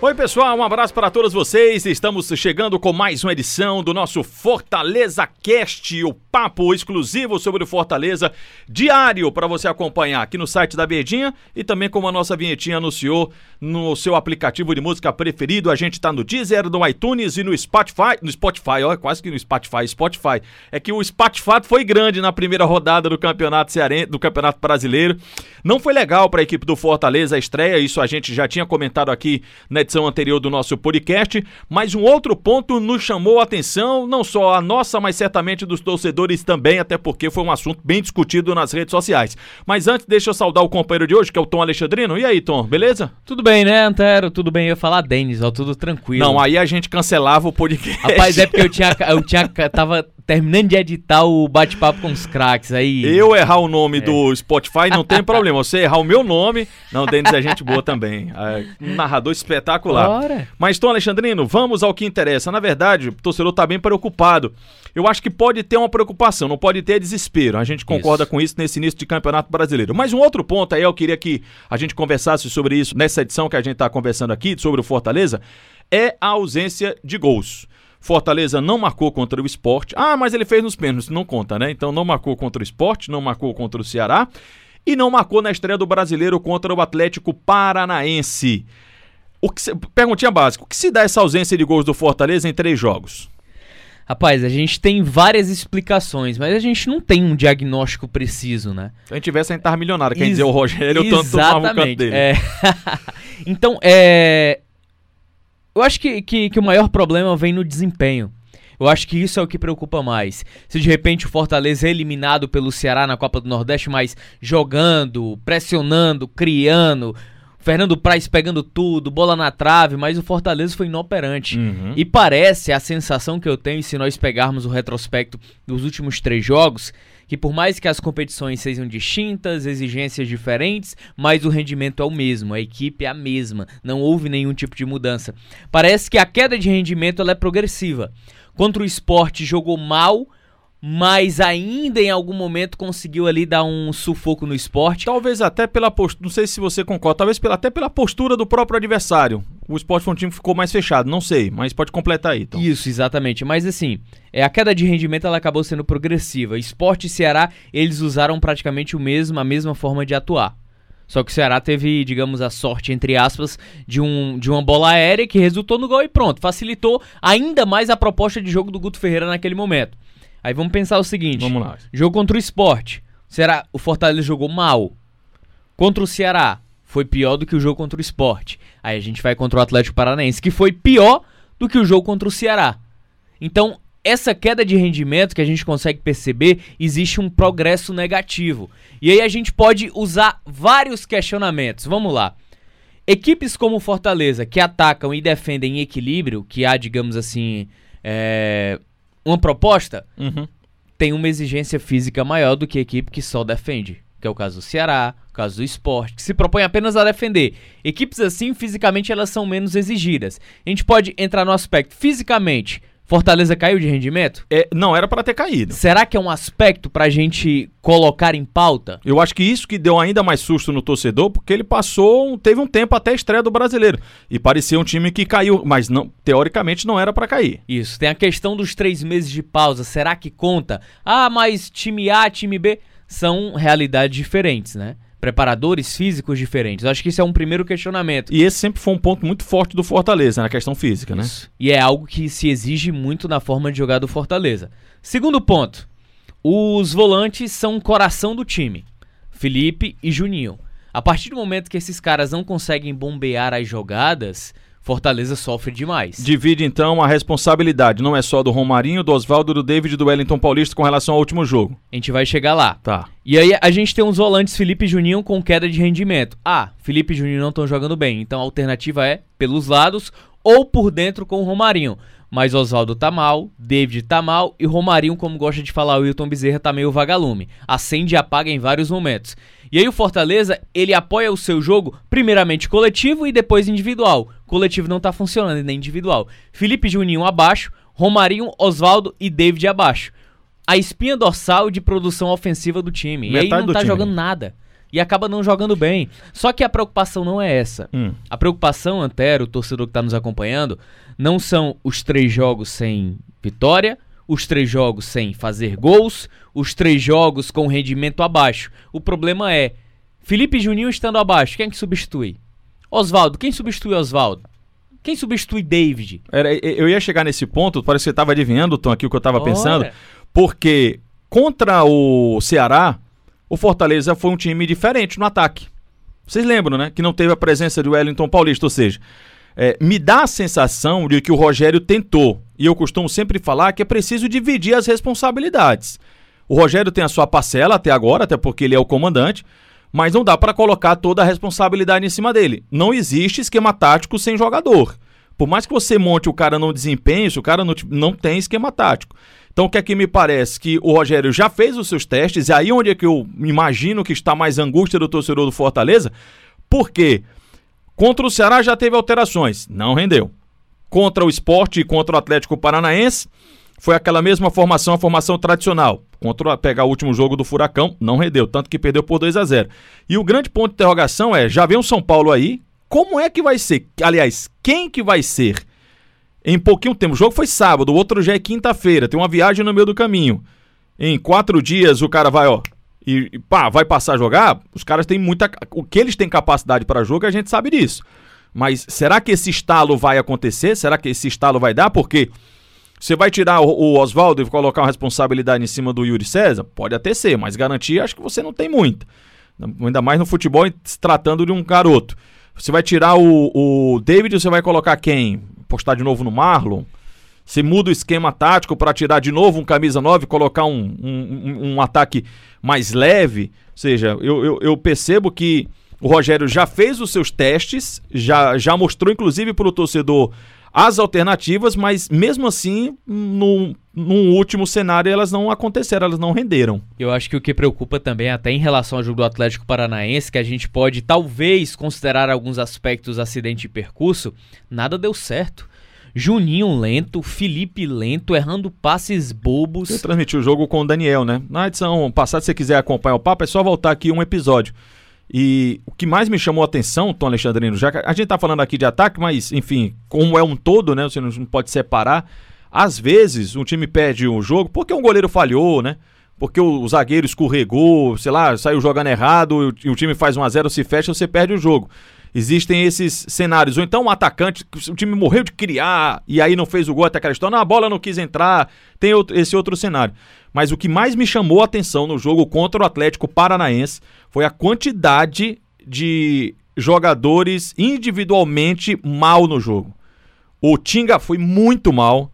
Oi, pessoal, um abraço para todos vocês. Estamos chegando com mais uma edição do nosso Fortaleza Cast, o papo exclusivo sobre o Fortaleza, diário para você acompanhar aqui no site da Verdinha e também como a nossa vinhetinha anunciou no seu aplicativo de música preferido. A gente está no Deezer, no iTunes e no Spotify. No Spotify, ó, quase que no Spotify, Spotify. É que o Spotify foi grande na primeira rodada do Campeonato do Campeonato Brasileiro. Não foi legal para a equipe do Fortaleza a estreia, isso a gente já tinha comentado aqui na edição anterior do nosso podcast, mas um outro ponto nos chamou a atenção, não só a nossa, mas certamente dos torcedores também, até porque foi um assunto bem discutido nas redes sociais. Mas antes, deixa eu saudar o companheiro de hoje, que é o Tom Alexandrino. E aí, Tom, beleza? Tudo bem, né, Antero? Tudo bem, eu ia falar Denis, ó, tudo tranquilo. Não, aí a gente cancelava o podcast. Rapaz, é porque eu tinha, eu tinha, tava terminando de editar o bate-papo com os craques aí. Eu errar o nome é. do Spotify não tem problema. Você errar o meu nome, não, Denis é gente boa também. É um narrador espetacular. Ora. Mas, Tom Alexandrino, vamos ao que interessa. Na verdade, o torcedor está bem preocupado. Eu acho que pode ter uma preocupação, não pode ter desespero. A gente concorda isso. com isso nesse início de campeonato brasileiro. Mas um outro ponto aí, eu queria que a gente conversasse sobre isso nessa edição que a gente está conversando aqui, sobre o Fortaleza, é a ausência de gols. Fortaleza não marcou contra o esporte. Ah, mas ele fez nos pênaltis, não conta, né? Então não marcou contra o esporte, não marcou contra o Ceará e não marcou na estreia do brasileiro contra o Atlético Paranaense. O que se... Perguntinha básica: o que se dá essa ausência de gols do Fortaleza em três jogos? Rapaz, a gente tem várias explicações, mas a gente não tem um diagnóstico preciso, né? Se a gente tivesse, a gente tava milionário. Quer dizer, o Rogério, eu tanto tomava o canto dele. É... então, é... Eu acho que, que, que o maior problema vem no desempenho. Eu acho que isso é o que preocupa mais. Se de repente o Fortaleza é eliminado pelo Ceará na Copa do Nordeste, mas jogando, pressionando, criando, Fernando Praz pegando tudo, bola na trave, mas o Fortaleza foi inoperante. Uhum. E parece a sensação que eu tenho, se nós pegarmos o retrospecto dos últimos três jogos, que por mais que as competições sejam distintas, exigências diferentes, mas o rendimento é o mesmo, a equipe é a mesma, não houve nenhum tipo de mudança. Parece que a queda de rendimento é progressiva. Contra o esporte jogou mal, mas ainda em algum momento conseguiu ali dar um sufoco no esporte. Talvez até pela postura, não sei se você concorda, talvez pela, até pela postura do próprio adversário. O esporte foi um time que ficou mais fechado, não sei, mas pode completar aí. Então. Isso, exatamente. Mas assim, é, a queda de rendimento ela acabou sendo progressiva. Esporte e Ceará, eles usaram praticamente o mesmo, a mesma forma de atuar. Só que o Ceará teve, digamos, a sorte, entre aspas, de, um, de uma bola aérea que resultou no gol e pronto. Facilitou ainda mais a proposta de jogo do Guto Ferreira naquele momento. Aí vamos pensar o seguinte: vamos lá. Jogo contra o esporte. Será o Fortaleza jogou mal. Contra o Ceará, foi pior do que o jogo contra o esporte. Aí a gente vai contra o Atlético Paranaense, que foi pior do que o jogo contra o Ceará. Então, essa queda de rendimento que a gente consegue perceber, existe um progresso negativo. E aí a gente pode usar vários questionamentos. Vamos lá. Equipes como Fortaleza, que atacam e defendem em equilíbrio, que há, digamos assim, é, uma proposta, uhum. tem uma exigência física maior do que a equipe que só defende. Que é o caso do Ceará, o caso do esporte, que se propõe apenas a defender. Equipes assim, fisicamente, elas são menos exigidas. A gente pode entrar no aspecto fisicamente. Fortaleza caiu de rendimento? É, não era para ter caído. Será que é um aspecto pra gente colocar em pauta? Eu acho que isso que deu ainda mais susto no torcedor, porque ele passou, teve um tempo até a estreia do brasileiro. E parecia um time que caiu, mas não, teoricamente não era para cair. Isso, tem a questão dos três meses de pausa. Será que conta? Ah, mas time A, time B são realidades diferentes, né? Preparadores físicos diferentes. Acho que isso é um primeiro questionamento. E esse sempre foi um ponto muito forte do Fortaleza, na questão física, né? Isso. E é algo que se exige muito na forma de jogar do Fortaleza. Segundo ponto, os volantes são o coração do time. Felipe e Juninho. A partir do momento que esses caras não conseguem bombear as jogadas, Fortaleza sofre demais. Divide então a responsabilidade, não é só do Romarinho, do Oswaldo, do David do Wellington Paulista com relação ao último jogo. A gente vai chegar lá. Tá. E aí a gente tem uns volantes Felipe e Juninho com queda de rendimento. Ah, Felipe e Juninho não estão jogando bem, então a alternativa é pelos lados ou por dentro com o Romarinho. Mas Oswaldo tá mal, David tá mal e Romarinho, como gosta de falar o Wilton Bezerra, tá meio vagalume. Acende e apaga em vários momentos. E aí o Fortaleza, ele apoia o seu jogo, primeiramente coletivo e depois individual. Coletivo não tá funcionando, nem individual. Felipe Juninho abaixo, Romarinho, Oswaldo e David abaixo. A espinha dorsal de produção ofensiva do time. Metade e aí não tá time. jogando nada. E acaba não jogando bem. Só que a preocupação não é essa. Hum. A preocupação, Antero, o torcedor que tá nos acompanhando, não são os três jogos sem vitória, os três jogos sem fazer gols, os três jogos com rendimento abaixo. O problema é Felipe Juninho estando abaixo, quem é que substitui? Oswaldo, quem substitui Oswaldo? Quem substitui David? Era, eu ia chegar nesse ponto, parece que você estava adivinhando, Tom, aqui o que eu estava pensando, porque contra o Ceará, o Fortaleza foi um time diferente no ataque. Vocês lembram, né? Que não teve a presença de Wellington Paulista, ou seja, é, me dá a sensação de que o Rogério tentou, e eu costumo sempre falar que é preciso dividir as responsabilidades. O Rogério tem a sua parcela até agora, até porque ele é o comandante, mas não dá para colocar toda a responsabilidade em cima dele. Não existe esquema tático sem jogador. Por mais que você monte o cara não desempenho, se o cara não, não tem esquema tático. Então o que é que me parece? Que o Rogério já fez os seus testes, e aí onde é que eu imagino que está mais angústia do torcedor do Fortaleza, porque contra o Ceará já teve alterações, não rendeu. Contra o esporte e contra o Atlético Paranaense, foi aquela mesma formação, a formação tradicional. Contra pegar o último jogo do Furacão, não rendeu, tanto que perdeu por 2 a 0 E o grande ponto de interrogação é: já vem o São Paulo aí, como é que vai ser? Aliás, quem que vai ser? Em pouquinho tempo, o jogo foi sábado, o outro já é quinta-feira, tem uma viagem no meio do caminho. Em quatro dias o cara vai, ó, e e, pá, vai passar a jogar. Os caras têm muita. O que eles têm capacidade para jogo, a gente sabe disso. Mas será que esse estalo vai acontecer? Será que esse estalo vai dar? Porque você vai tirar o, o Oswaldo e colocar uma responsabilidade em cima do Yuri César? Pode até ser, mas garantia acho que você não tem muita. Ainda mais no futebol, se tratando de um garoto. Você vai tirar o, o David, você vai colocar quem? Postar de novo no Marlon? Você muda o esquema tático para tirar de novo um camisa 9 e colocar um, um, um- um ataque mais leve? Ou seja, eu, eu, eu percebo que o Rogério já fez os seus testes, já, já mostrou inclusive para o torcedor as alternativas, mas mesmo assim, no, num último cenário, elas não aconteceram, elas não renderam. Eu acho que o que preocupa também, até em relação ao jogo do Atlético Paranaense, que a gente pode talvez considerar alguns aspectos acidente de percurso, nada deu certo. Juninho lento, Felipe lento, errando passes Eu bobos. transmiti o jogo com o Daniel, né? Na edição passada, se você quiser acompanhar o papo, é só voltar aqui um episódio. E o que mais me chamou a atenção, Tom Alexandrino, já que a gente tá falando aqui de ataque, mas enfim, como é um todo, né? Você não pode separar. Às vezes, um time perde o jogo porque um goleiro falhou, né? Porque o zagueiro escorregou, sei lá, saiu jogando errado e o- time faz 1 a 0 se fecha, você perde o jogo. Existem esses cenários. Ou então um atacante, o time morreu de criar e aí não fez o gol até aquela história. Não, a bola não quis entrar. Tem outro- esse outro cenário. Mas o que mais me chamou a atenção no jogo contra o Atlético Paranaense foi a quantidade de jogadores individualmente mal no jogo. O Tinga foi muito mal.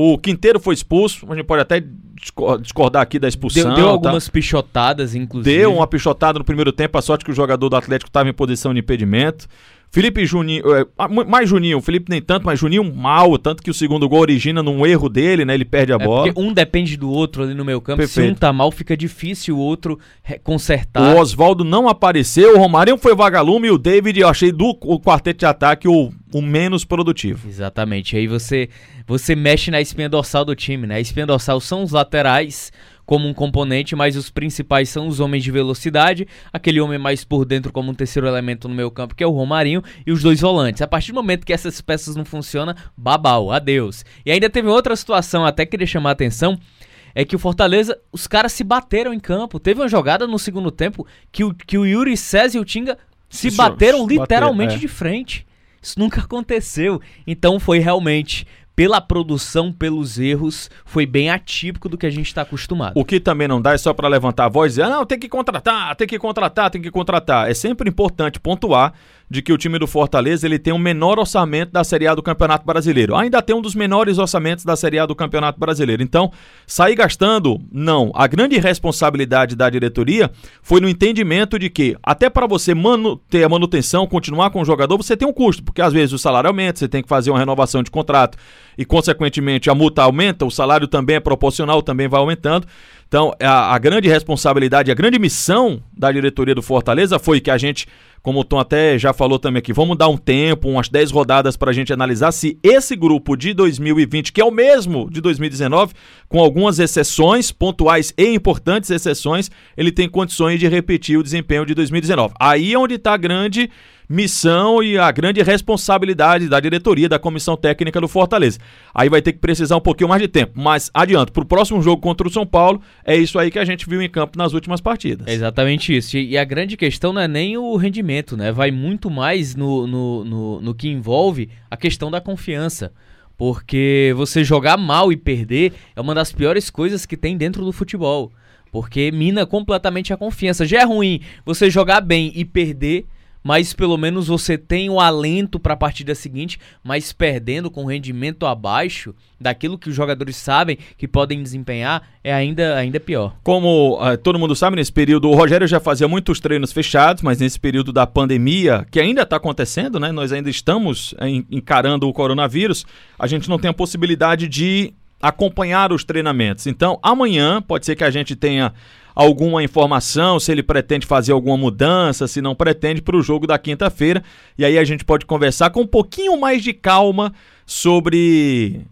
O Quinteiro foi expulso. A gente pode até discor- discordar aqui da expulsão. Deu, deu tá? algumas pichotadas, inclusive. Deu uma pichotada no primeiro tempo, a sorte que o jogador do Atlético estava em posição de impedimento. Felipe Juninho, é, ah, mais Juninho, Felipe nem tanto, mas Juninho mal, tanto que o segundo gol origina num erro dele, né? Ele perde a É bola. porque um depende do outro ali no meio campo. Se Perfeito. um tá mal, fica difícil o outro re- O consertar. Oswaldo não apareceu, o Romarinho foi vagalume e o David eu achei do o quarteto de ataque o, o menos produtivo. Exatamente. Aí você você mexe na espinha dorsal do time, né? A espinha dorsal são os laterais como um componente, mas os principais são os homens de velocidade, aquele homem mais por dentro como um terceiro elemento no meio campo, que é o Romarinho, e os dois volantes. A partir do momento que essas peças não funcionam, babau, adeus. E ainda teve outra situação, até queria chamar a atenção, é que o Fortaleza, os caras se bateram em campo. Teve uma jogada no segundo tempo que o, que o Yuri César e o Tinga se bateram, literalmente é. de frente. Isso nunca aconteceu. Então foi realmente, pela produção, pelos erros, foi bem atípico do que a gente está acostumado. O que também não dá é só para levantar a voz e dizer, ah, não, tem que contratar, tem que contratar, tem que contratar. É sempre importante pontuar de que o time do Fortaleza ele tem o menor orçamento da Série A do Campeonato Brasileiro. Ainda tem um dos menores orçamentos da Série A do Campeonato Brasileiro. Então, sair gastando, não. A grande responsabilidade da diretoria foi no entendimento de que, até para você ter a manutenção, continuar com o jogador, você tem um custo, porque às vezes o salário aumenta, você tem que fazer uma renovação de contrato e, consequentemente, a multa aumenta, o salário também é proporcional, também vai aumentando. Então, a, a grande responsabilidade, a grande missão da diretoria do Fortaleza foi que a gente como o Tom até já falou também aqui, vamos dar um tempo, umas 10 rodadas para a gente analisar se esse grupo de 2020, que é o mesmo de 2019, com algumas exceções, pontuais e importantes exceções, ele tem condições de repetir o desempenho de 2019. Aí é onde está a grande missão e a grande responsabilidade da diretoria, da comissão técnica do Fortaleza. Aí vai ter que precisar um pouquinho mais de tempo, mas adianto, para o próximo jogo contra o São Paulo, é isso aí que a gente viu em campo nas últimas partidas. É exatamente isso. E a grande questão não é nem o rendimento, né? Vai muito mais no, no, no, no que envolve a questão da confiança. Porque você jogar mal e perder é uma das piores coisas que tem dentro do futebol. Porque mina completamente a confiança. Já é ruim você jogar bem e perder mas pelo menos você tem o alento para a partida seguinte, mas perdendo com rendimento abaixo daquilo que os jogadores sabem que podem desempenhar, é ainda, ainda pior. Como uh, todo mundo sabe, nesse período o Rogério já fazia muitos treinos fechados, mas nesse período da pandemia, que ainda está acontecendo, né? Nós ainda estamos encarando o coronavírus, a gente não tem a possibilidade de acompanhar os treinamentos. Então, amanhã pode ser que a gente tenha alguma informação, se ele pretende fazer alguma mudança, se não pretende para o jogo da quinta-feira. E aí a gente pode conversar com um pouquinho mais de calma sobre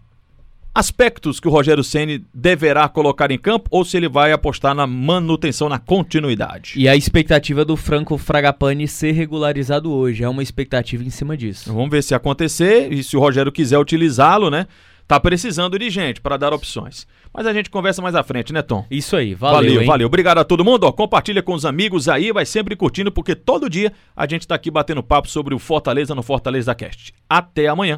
aspectos que o Rogério Ceni deverá colocar em campo ou se ele vai apostar na manutenção, na continuidade. E a expectativa do Franco Fragapane ser regularizado hoje, é uma expectativa em cima disso. Vamos ver se acontecer e se o Rogério quiser utilizá-lo, né? Tá precisando de gente para dar opções. Mas a gente conversa mais à frente, né, Tom? Isso aí, valeu. Valeu, hein? valeu. Obrigado a todo mundo. Ó, compartilha com os amigos aí, vai sempre curtindo, porque todo dia a gente tá aqui batendo papo sobre o Fortaleza no Fortaleza Cast. Até amanhã.